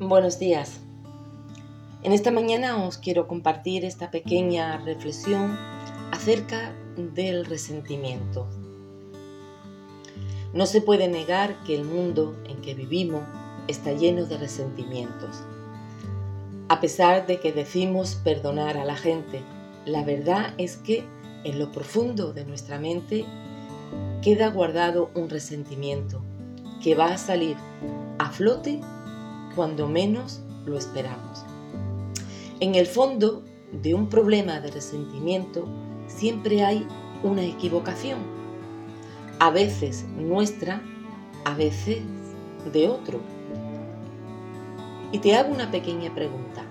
Buenos días. En esta mañana os quiero compartir esta pequeña reflexión acerca del resentimiento. No se puede negar que el mundo en que vivimos está lleno de resentimientos. A pesar de que decimos perdonar a la gente, la verdad es que en lo profundo de nuestra mente queda guardado un resentimiento que va a salir a flote cuando menos lo esperamos. En el fondo de un problema de resentimiento siempre hay una equivocación, a veces nuestra, a veces de otro. Y te hago una pequeña pregunta.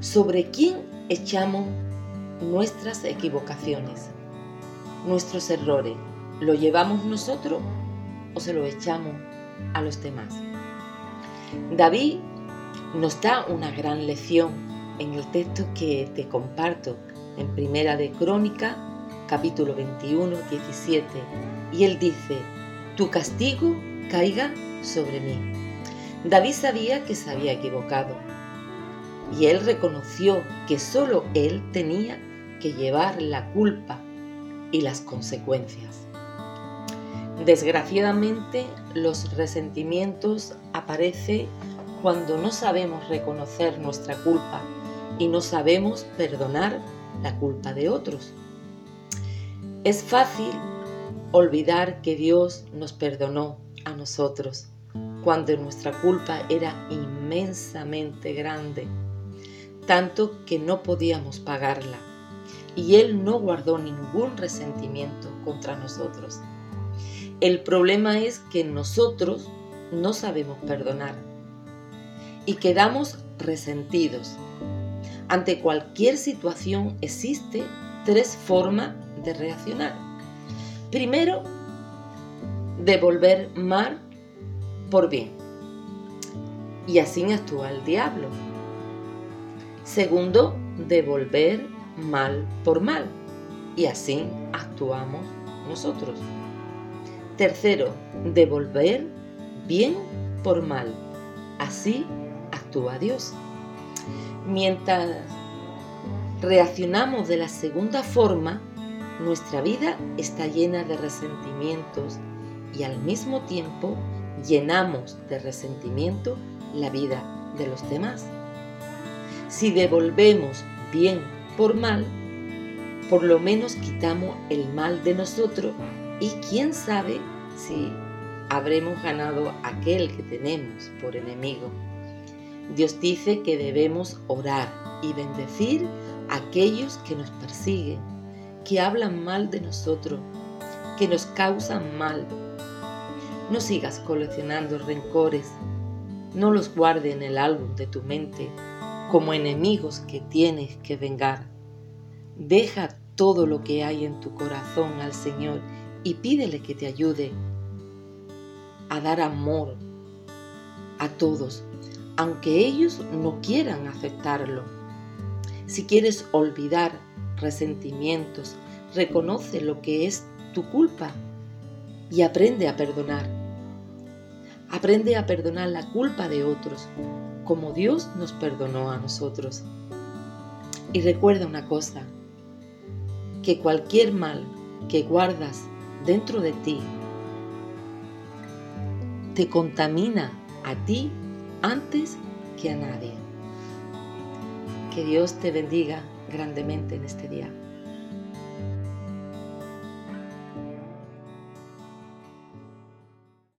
¿Sobre quién echamos nuestras equivocaciones, nuestros errores? ¿Lo llevamos nosotros o se lo echamos a los demás? David nos da una gran lección en el texto que te comparto en Primera de Crónica, capítulo 21, 17, y él dice, tu castigo caiga sobre mí. David sabía que se había equivocado y él reconoció que solo él tenía que llevar la culpa y las consecuencias. Desgraciadamente, los resentimientos aparecen cuando no sabemos reconocer nuestra culpa y no sabemos perdonar la culpa de otros. Es fácil olvidar que Dios nos perdonó a nosotros cuando nuestra culpa era inmensamente grande, tanto que no podíamos pagarla, y Él no guardó ningún resentimiento contra nosotros. El problema es que nosotros no sabemos perdonar y quedamos resentidos. Ante cualquier situación existe tres formas de reaccionar. Primero, devolver mal por bien. Y así actúa el diablo. Segundo, devolver mal por mal. Y así actuamos nosotros. Tercero, devolver bien por mal. Así actúa Dios. Mientras reaccionamos de la segunda forma, nuestra vida está llena de resentimientos y al mismo tiempo llenamos de resentimiento la vida de los demás. Si devolvemos bien por mal, por lo menos quitamos el mal de nosotros y quién sabe si habremos ganado aquel que tenemos por enemigo. Dios dice que debemos orar y bendecir a aquellos que nos persiguen, que hablan mal de nosotros, que nos causan mal. No sigas coleccionando rencores, no los guarde en el álbum de tu mente como enemigos que tienes que vengar. Deja todo lo que hay en tu corazón al Señor y pídele que te ayude a dar amor a todos, aunque ellos no quieran aceptarlo. Si quieres olvidar resentimientos, reconoce lo que es tu culpa y aprende a perdonar. Aprende a perdonar la culpa de otros, como Dios nos perdonó a nosotros. Y recuerda una cosa, que cualquier mal que guardas dentro de ti te contamina a ti antes que a nadie. Que Dios te bendiga grandemente en este día.